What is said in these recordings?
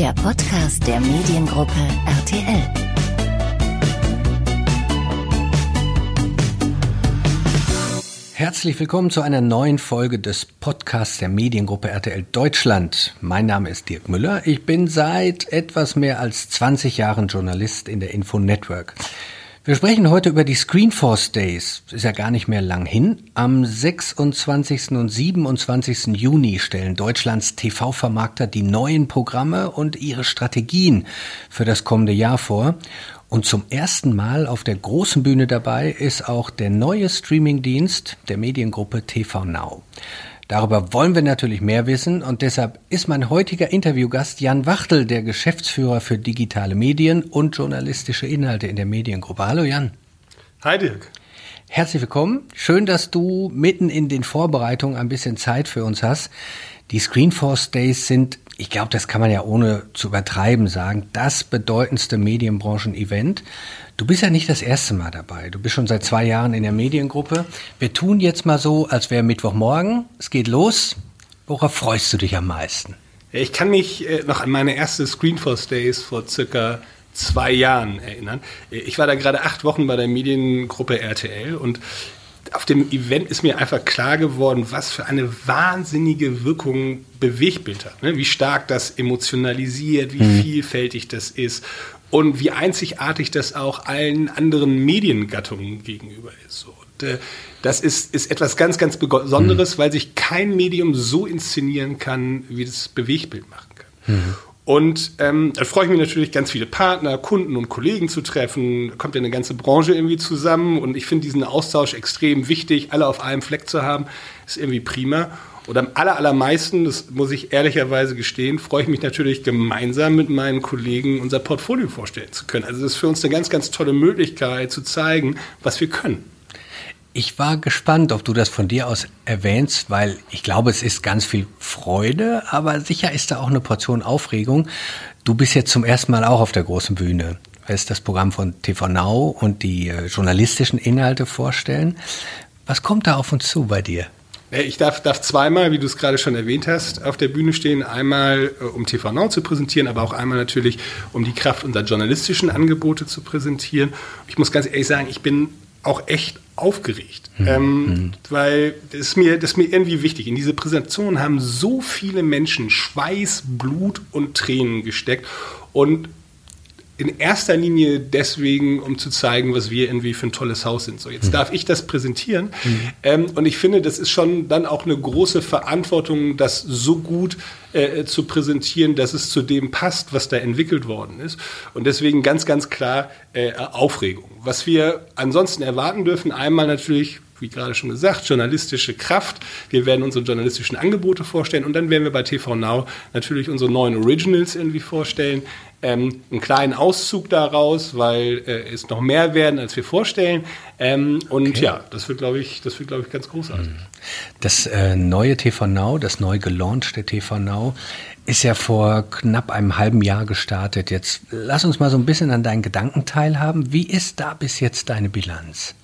der Podcast der Mediengruppe RTL. Herzlich willkommen zu einer neuen Folge des Podcasts der Mediengruppe RTL Deutschland. Mein Name ist Dirk Müller. Ich bin seit etwas mehr als 20 Jahren Journalist in der Info Network. Wir sprechen heute über die Screenforce Days. Ist ja gar nicht mehr lang hin. Am 26. und 27. Juni stellen Deutschlands TV-Vermarkter die neuen Programme und ihre Strategien für das kommende Jahr vor. Und zum ersten Mal auf der großen Bühne dabei ist auch der neue Streamingdienst der Mediengruppe TV Now. Darüber wollen wir natürlich mehr wissen und deshalb ist mein heutiger Interviewgast Jan Wachtel, der Geschäftsführer für digitale Medien und journalistische Inhalte in der Mediengruppe. Hallo Jan. Hi Dirk. Herzlich willkommen. Schön, dass du mitten in den Vorbereitungen ein bisschen Zeit für uns hast. Die Screenforce Days sind, ich glaube, das kann man ja ohne zu übertreiben sagen, das bedeutendste Medienbranchen-Event. Du bist ja nicht das erste Mal dabei. Du bist schon seit zwei Jahren in der Mediengruppe. Wir tun jetzt mal so, als wäre Mittwochmorgen. Es geht los. Worauf freust du dich am meisten? Ich kann mich äh, noch an meine erste Screenforce Days vor circa zwei Jahren erinnern. Ich war da gerade acht Wochen bei der Mediengruppe RTL und auf dem Event ist mir einfach klar geworden, was für eine wahnsinnige Wirkung Bewegbild hat. Ne? Wie stark das emotionalisiert, wie mhm. vielfältig das ist und wie einzigartig das auch allen anderen Mediengattungen gegenüber ist. Und, äh, das ist, ist etwas ganz, ganz Besonderes, mhm. weil sich kein Medium so inszenieren kann, wie das Bewegbild machen kann. Mhm. Und ähm, da freue ich mich natürlich, ganz viele Partner, Kunden und Kollegen zu treffen. Da kommt ja eine ganze Branche irgendwie zusammen. Und ich finde diesen Austausch extrem wichtig, alle auf einem Fleck zu haben, ist irgendwie prima. Und am allermeisten, das muss ich ehrlicherweise gestehen, freue ich mich natürlich gemeinsam mit meinen Kollegen unser Portfolio vorstellen zu können. Also das ist für uns eine ganz, ganz tolle Möglichkeit zu zeigen, was wir können. Ich war gespannt, ob du das von dir aus erwähnst, weil ich glaube, es ist ganz viel Freude, aber sicher ist da auch eine Portion Aufregung. Du bist jetzt zum ersten Mal auch auf der großen Bühne. Wirst das Programm von TV Now und die äh, journalistischen Inhalte vorstellen. Was kommt da auf uns zu bei dir? Ich darf, darf zweimal, wie du es gerade schon erwähnt hast, auf der Bühne stehen. Einmal, äh, um TV Now zu präsentieren, aber auch einmal natürlich, um die Kraft unserer journalistischen Angebote zu präsentieren. Ich muss ganz ehrlich sagen, ich bin auch echt aufgeregt, mhm. Ähm, mhm. weil das ist, mir, das ist mir irgendwie wichtig. In diese Präsentation haben so viele Menschen Schweiß, Blut und Tränen gesteckt und in erster Linie deswegen, um zu zeigen, was wir irgendwie für ein tolles Haus sind. So, jetzt mhm. darf ich das präsentieren. Mhm. Ähm, und ich finde, das ist schon dann auch eine große Verantwortung, das so gut äh, zu präsentieren, dass es zu dem passt, was da entwickelt worden ist. Und deswegen ganz, ganz klar äh, Aufregung. Was wir ansonsten erwarten dürfen, einmal natürlich wie gerade schon gesagt, journalistische Kraft. Wir werden unsere journalistischen Angebote vorstellen und dann werden wir bei TV Now natürlich unsere neuen Originals irgendwie vorstellen. Ähm, einen kleinen Auszug daraus, weil äh, es noch mehr werden, als wir vorstellen. Ähm, und okay. ja, das wird, glaube ich, das wird, glaube ich, ganz großartig. Mhm. Das äh, neue TV Now, das neu gelaunchte TV Now, ist ja vor knapp einem halben Jahr gestartet. Jetzt lass uns mal so ein bisschen an deinen Gedanken teilhaben. Wie ist da bis jetzt deine Bilanz?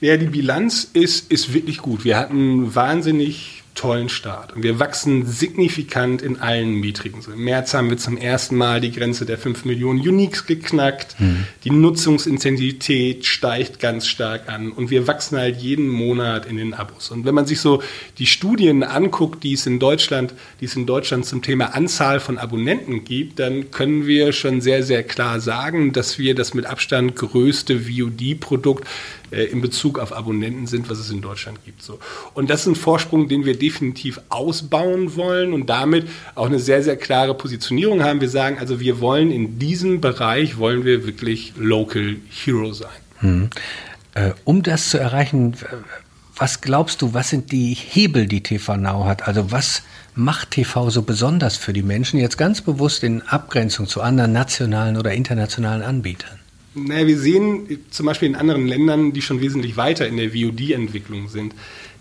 Ja, die Bilanz ist, ist wirklich gut. Wir hatten wahnsinnig tollen Start. Und wir wachsen signifikant in allen Metriken. So Im März haben wir zum ersten Mal die Grenze der 5 Millionen Uniques geknackt. Mhm. Die Nutzungsintensität steigt ganz stark an und wir wachsen halt jeden Monat in den Abos. Und wenn man sich so die Studien anguckt, die es in Deutschland, die es in Deutschland zum Thema Anzahl von Abonnenten gibt, dann können wir schon sehr, sehr klar sagen, dass wir das mit Abstand größte VOD-Produkt äh, in Bezug auf Abonnenten sind, was es in Deutschland gibt. So. Und das ist ein Vorsprung, den wir definitiv ausbauen wollen und damit auch eine sehr, sehr klare Positionierung haben. Wir sagen also, wir wollen in diesem Bereich, wollen wir wirklich Local Hero sein. Hm. Äh, um das zu erreichen, was glaubst du, was sind die Hebel, die TV Now hat? Also was macht TV so besonders für die Menschen, jetzt ganz bewusst in Abgrenzung zu anderen nationalen oder internationalen Anbietern? Naja, wir sehen zum Beispiel in anderen Ländern, die schon wesentlich weiter in der VOD-Entwicklung sind,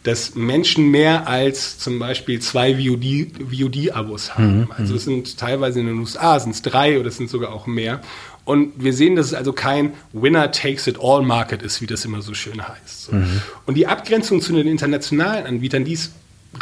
dass Menschen mehr als zum Beispiel zwei VOD-Abos haben. Mhm. Also es sind teilweise in den USA sind es drei oder es sind sogar auch mehr. Und wir sehen, dass es also kein Winner takes it all Market ist, wie das immer so schön heißt. So. Mhm. Und die Abgrenzung zu den internationalen Anbietern, die ist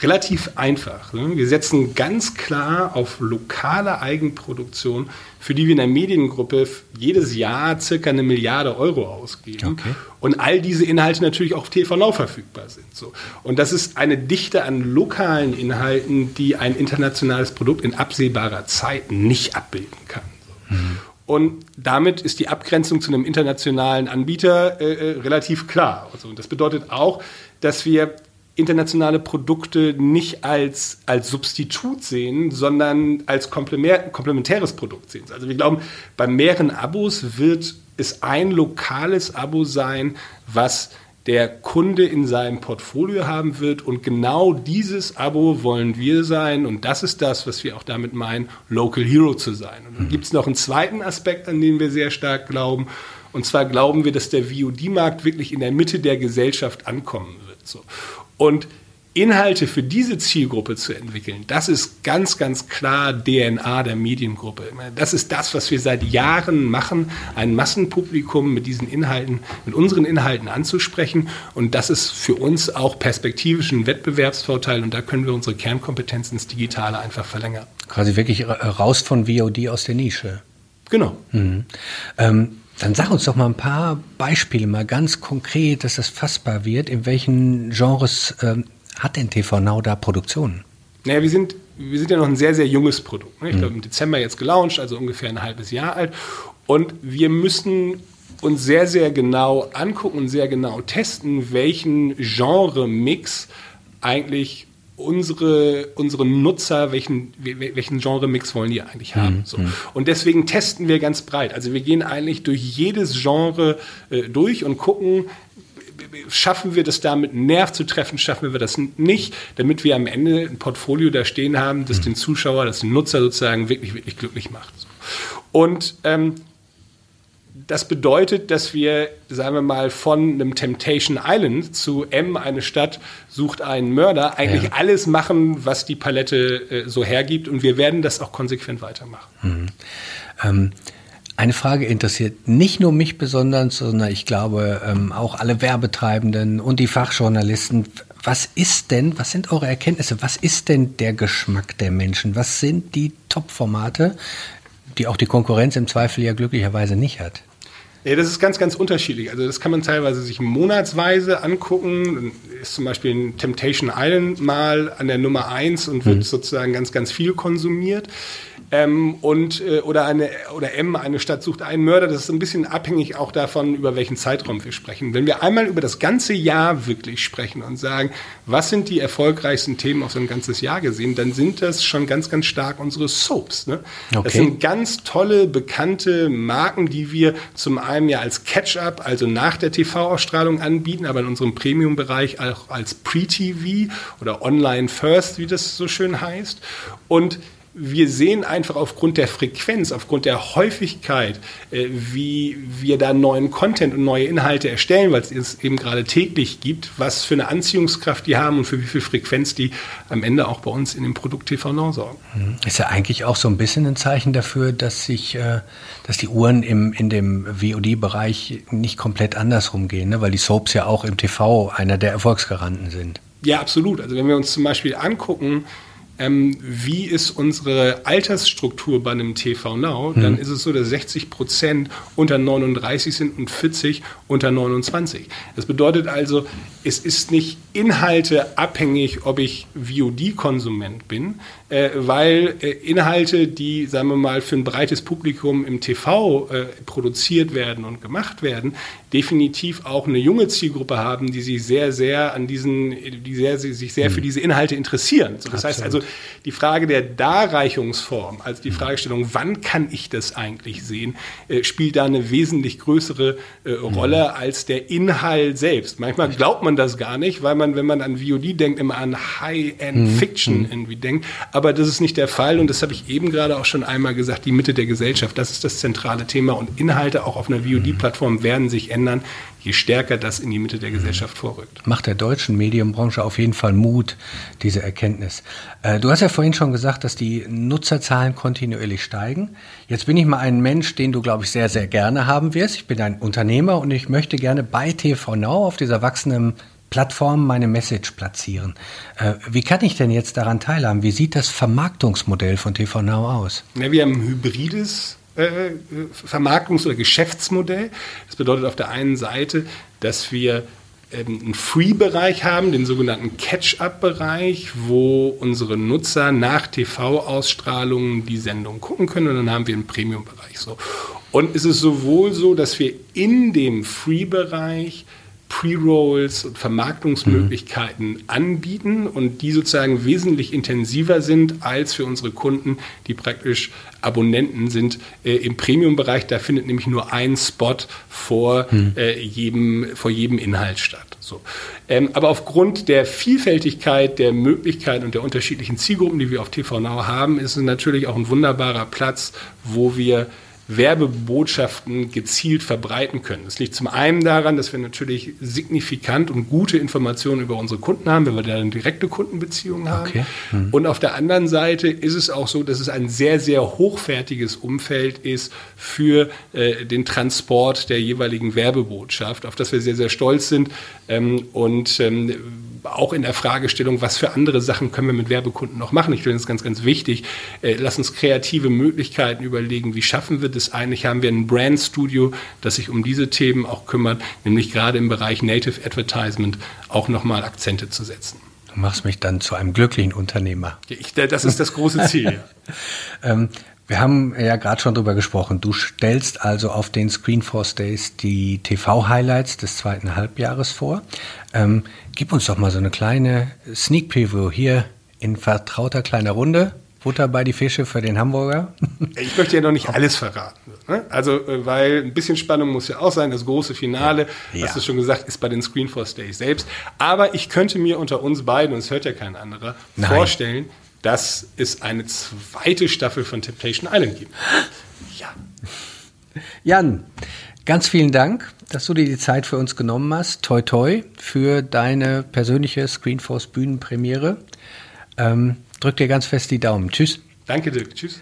relativ einfach. Ne? Wir setzen ganz klar auf lokale Eigenproduktion, für die wir in der Mediengruppe jedes Jahr circa eine Milliarde Euro ausgeben. Okay. Und all diese Inhalte natürlich auch auf TV Now verfügbar sind. So. Und das ist eine Dichte an lokalen Inhalten, die ein internationales Produkt in absehbarer Zeit nicht abbilden kann. Mhm. Und damit ist die Abgrenzung zu einem internationalen Anbieter äh, äh relativ klar. Also, das bedeutet auch, dass wir internationale Produkte nicht als, als Substitut sehen, sondern als komplementäres Produkt sehen. Also wir glauben, bei mehreren Abos wird es ein lokales Abo sein, was der Kunde in seinem Portfolio haben wird. Und genau dieses Abo wollen wir sein. Und das ist das, was wir auch damit meinen, Local Hero zu sein. Und dann mhm. gibt es noch einen zweiten Aspekt, an den wir sehr stark glauben. Und zwar glauben wir, dass der VOD-Markt wirklich in der Mitte der Gesellschaft ankommen wird. So. Und Inhalte für diese Zielgruppe zu entwickeln, das ist ganz, ganz klar DNA der Mediengruppe. Das ist das, was wir seit Jahren machen, ein Massenpublikum mit diesen Inhalten, mit unseren Inhalten anzusprechen. Und das ist für uns auch perspektivisch ein Wettbewerbsvorteil. Und da können wir unsere Kernkompetenz ins Digitale einfach verlängern. Quasi wirklich raus von VOD aus der Nische. Genau. Mhm. Ähm dann sag uns doch mal ein paar Beispiele, mal ganz konkret, dass das fassbar wird. In welchen Genres ähm, hat denn TV Now da Produktionen? Naja, wir sind, wir sind ja noch ein sehr, sehr junges Produkt. Ne? Ich mhm. glaube, im Dezember jetzt gelauncht, also ungefähr ein halbes Jahr alt. Und wir müssen uns sehr, sehr genau angucken und sehr genau testen, welchen Genre-Mix eigentlich unsere, unsere Nutzer, welchen, welchen Genre-Mix wollen die eigentlich haben. Mhm. So. Und deswegen testen wir ganz breit. Also wir gehen eigentlich durch jedes Genre äh, durch und gucken, schaffen wir das damit, Nerv zu treffen, schaffen wir das nicht, damit wir am Ende ein Portfolio da stehen haben, das mhm. den Zuschauer, das den Nutzer sozusagen wirklich, wirklich glücklich macht. Und ähm, das bedeutet, dass wir, sagen wir mal, von einem Temptation Island zu M, eine Stadt sucht einen Mörder, eigentlich ja. alles machen, was die Palette äh, so hergibt. Und wir werden das auch konsequent weitermachen. Mhm. Ähm, eine Frage interessiert nicht nur mich besonders, sondern ich glaube ähm, auch alle Werbetreibenden und die Fachjournalisten. Was ist denn, was sind eure Erkenntnisse? Was ist denn der Geschmack der Menschen? Was sind die Top-Formate, die auch die Konkurrenz im Zweifel ja glücklicherweise nicht hat? Ja, das ist ganz, ganz unterschiedlich. Also das kann man teilweise sich monatsweise angucken. Dann ist zum Beispiel ein Temptation Island mal an der Nummer 1 und wird mhm. sozusagen ganz, ganz viel konsumiert. Ähm, und, äh, oder, eine, oder M, eine Stadt sucht einen Mörder. Das ist ein bisschen abhängig auch davon, über welchen Zeitraum wir sprechen. Wenn wir einmal über das ganze Jahr wirklich sprechen und sagen, was sind die erfolgreichsten Themen auf so ein ganzes Jahr gesehen, dann sind das schon ganz, ganz stark unsere Soaps. Ne? Okay. Das sind ganz tolle, bekannte Marken, die wir zum einen ja als Catch-up, also nach der TV-Ausstrahlung anbieten, aber in unserem Premium-Bereich auch als Pre-TV oder Online First, wie das so schön heißt. Und wir sehen einfach aufgrund der Frequenz, aufgrund der Häufigkeit, äh, wie wir da neuen Content und neue Inhalte erstellen, weil es es eben gerade täglich gibt, was für eine Anziehungskraft die haben und für wie viel Frequenz die am Ende auch bei uns in dem Produkt TV Now sorgen. Mhm. Ist ja eigentlich auch so ein bisschen ein Zeichen dafür, dass sich, äh, dass die Uhren im, in dem VOD-Bereich nicht komplett andersrum gehen, ne? weil die Soaps ja auch im TV einer der Erfolgsgaranten sind. Ja, absolut. Also wenn wir uns zum Beispiel angucken, ähm, wie ist unsere Altersstruktur bei einem TV Now, mhm. dann ist es so, dass 60 Prozent unter 39 sind und 40 unter 29. Das bedeutet also, es ist nicht Inhalte abhängig, ob ich VOD-Konsument bin, äh, weil äh, Inhalte, die, sagen wir mal, für ein breites Publikum im TV äh, produziert werden und gemacht werden, definitiv auch eine junge Zielgruppe haben, die sich sehr, sehr an diesen, die sehr, sich sehr für hm. diese Inhalte interessieren. So, das Absolut. heißt also, die Frage der Darreichungsform, also die. Fragestellung, wann kann ich das eigentlich sehen, äh, spielt da eine wesentlich größere äh, Rolle mhm. als der Inhalt selbst. Manchmal glaubt man das gar nicht, weil man, wenn man an VOD denkt, immer an High-End-Fiction mhm. irgendwie denkt. Aber das ist nicht der Fall und das habe ich eben gerade auch schon einmal gesagt, die Mitte der Gesellschaft, das ist das zentrale Thema und Inhalte auch auf einer VOD-Plattform werden sich ändern, je stärker das in die Mitte der Gesellschaft vorrückt. Macht der deutschen Medienbranche auf jeden Fall Mut, diese Erkenntnis. Äh, du hast ja vorhin schon gesagt, dass die Nutzerzahlen kontinuierlich steigen. Jetzt bin ich mal ein Mensch, den du, glaube ich, sehr, sehr gerne haben wirst. Ich bin ein Unternehmer und ich möchte gerne bei TV Now auf dieser wachsenden Plattformen meine Message platzieren. Äh, wie kann ich denn jetzt daran teilhaben? Wie sieht das Vermarktungsmodell von TV Now aus? Ja, wir haben ein hybrides äh, Vermarktungs- oder Geschäftsmodell. Das bedeutet auf der einen Seite, dass wir ähm, einen Free-Bereich haben, den sogenannten Catch-up-Bereich, wo unsere Nutzer nach TV-Ausstrahlungen die Sendung gucken können und dann haben wir einen Premium-Bereich. So. Und es ist sowohl so, dass wir in dem Free-Bereich Pre-Rolls und Vermarktungsmöglichkeiten mhm. anbieten und die sozusagen wesentlich intensiver sind als für unsere Kunden, die praktisch Abonnenten sind äh, im Premium-Bereich. Da findet nämlich nur ein Spot vor, mhm. äh, jedem, vor jedem Inhalt statt. So. Ähm, aber aufgrund der Vielfältigkeit der Möglichkeiten und der unterschiedlichen Zielgruppen, die wir auf TV Now haben, ist es natürlich auch ein wunderbarer Platz, wo wir Werbebotschaften gezielt verbreiten können. Das liegt zum einen daran, dass wir natürlich signifikant und gute Informationen über unsere Kunden haben, wenn wir da eine direkte Kundenbeziehung haben. Okay. Hm. Und auf der anderen Seite ist es auch so, dass es ein sehr, sehr hochwertiges Umfeld ist für äh, den Transport der jeweiligen Werbebotschaft, auf das wir sehr, sehr stolz sind. Ähm, und ähm, auch in der Fragestellung, was für andere Sachen können wir mit Werbekunden noch machen. Ich finde das ganz, ganz wichtig. Äh, lass uns kreative Möglichkeiten überlegen, wie schaffen wir das eigentlich? Haben wir ein Brandstudio, das sich um diese Themen auch kümmert, nämlich gerade im Bereich Native Advertisement auch nochmal Akzente zu setzen. Du machst mich dann zu einem glücklichen Unternehmer. Ich, das ist das große Ziel. ähm, wir haben ja gerade schon drüber gesprochen. Du stellst also auf den Screenforce Days die TV-Highlights des zweiten Halbjahres vor. Ähm, gib uns doch mal so eine kleine Sneak Preview hier in vertrauter kleiner Runde. Butter bei die Fische für den Hamburger. Ich möchte ja noch nicht alles verraten. Ne? Also, äh, weil ein bisschen Spannung muss ja auch sein. Das große Finale, ja. hast du schon gesagt, ist bei den Screenforce Days selbst. Aber ich könnte mir unter uns beiden, und es hört ja kein anderer, Nein. vorstellen, dass es eine zweite Staffel von Temptation Island gibt. Ja. Jan, ganz vielen Dank, dass du dir die Zeit für uns genommen hast. Toi toi für deine persönliche Screenforce Bühnenpremiere. Ähm, drück dir ganz fest die Daumen. Tschüss. Danke, Dirk. Tschüss.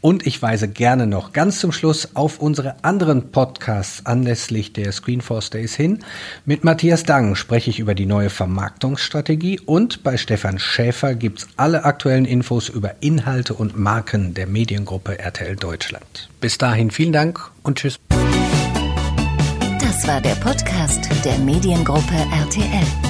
Und ich weise gerne noch ganz zum Schluss auf unsere anderen Podcasts anlässlich der Screenforce Days hin. Mit Matthias Dang spreche ich über die neue Vermarktungsstrategie und bei Stefan Schäfer gibt's alle aktuellen Infos über Inhalte und Marken der Mediengruppe RTL Deutschland. Bis dahin vielen Dank und tschüss. Das war der Podcast der Mediengruppe RTL.